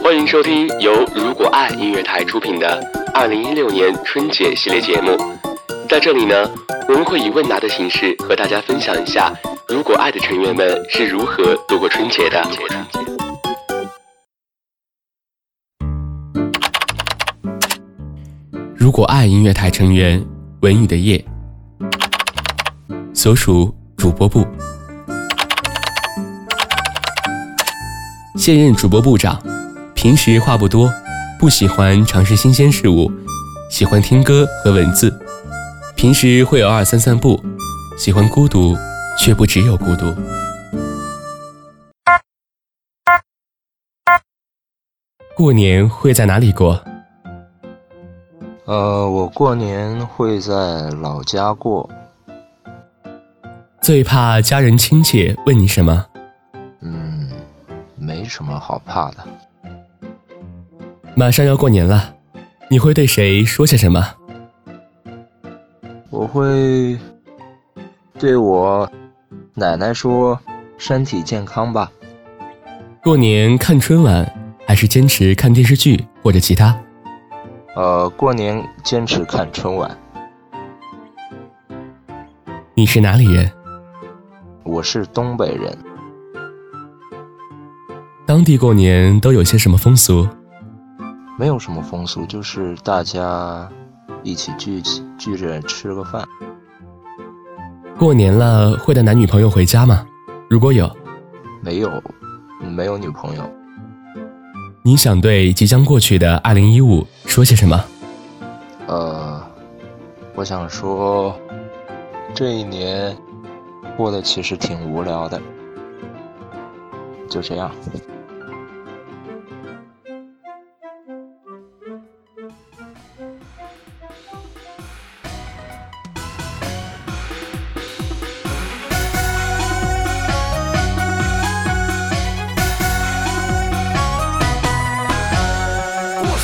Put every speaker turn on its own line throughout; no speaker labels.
欢迎收听由如果爱音乐台出品的二零一六年春节系列节目。在这里呢，我们会以问答的形式和大家分享一下如果爱的成员们是如何度过春节的。如果爱音乐台成员文宇的夜，所属主播部。现任主播部长，平时话不多，不喜欢尝试新鲜事物，喜欢听歌和文字，平时会偶尔散散步，喜欢孤独，却不只有孤独。过年会在哪里过？
呃，我过年会在老家过。
最怕家人亲戚问你什么？
嗯没什么好怕的。
马上要过年了，你会对谁说些什么？
我会对我奶奶说身体健康吧。
过年看春晚还是坚持看电视剧或者其他？
呃，过年坚持看春晚。
你是哪里人？
我是东北人。
当地过年都有些什么风俗？
没有什么风俗，就是大家一起聚起聚着吃个饭。
过年了会带男女朋友回家吗？如果有，
没有，没有女朋友。
你想对即将过去的二零一五说些什么？
呃，我想说，这一年过得其实挺无聊的。就这样。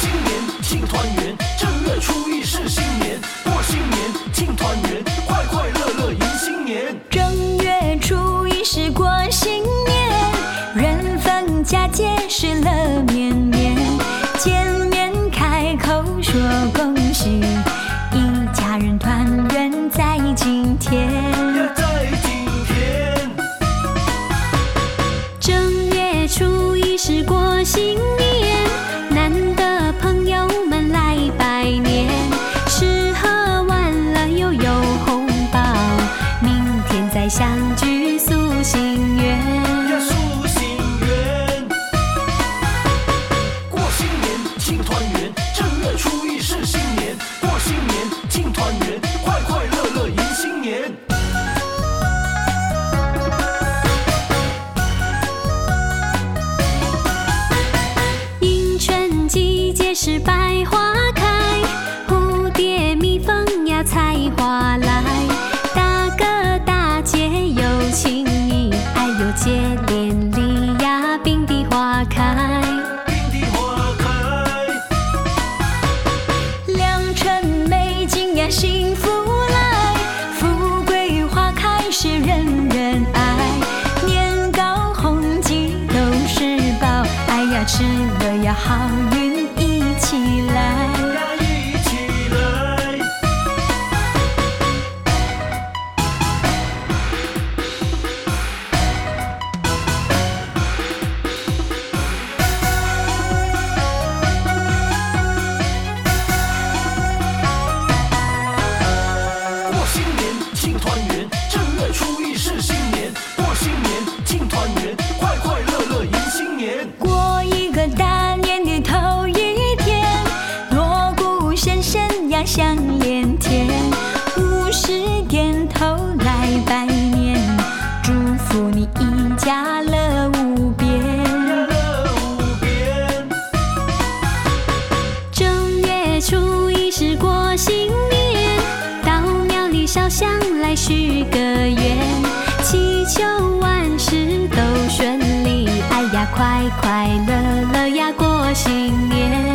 新年庆团圆。
是百花开，蝴蝶、蜜蜂呀，采花来。大哥大姐有情义，哎呦，接连理呀，并蒂花开。并
蒂花开，
良辰美景呀，幸福来。富贵花开是人人爱，年高红鸡都是宝，哎呀，吃了呀好运。起来。
许个愿，祈求万事都顺利。哎呀，快快乐乐呀，过新年！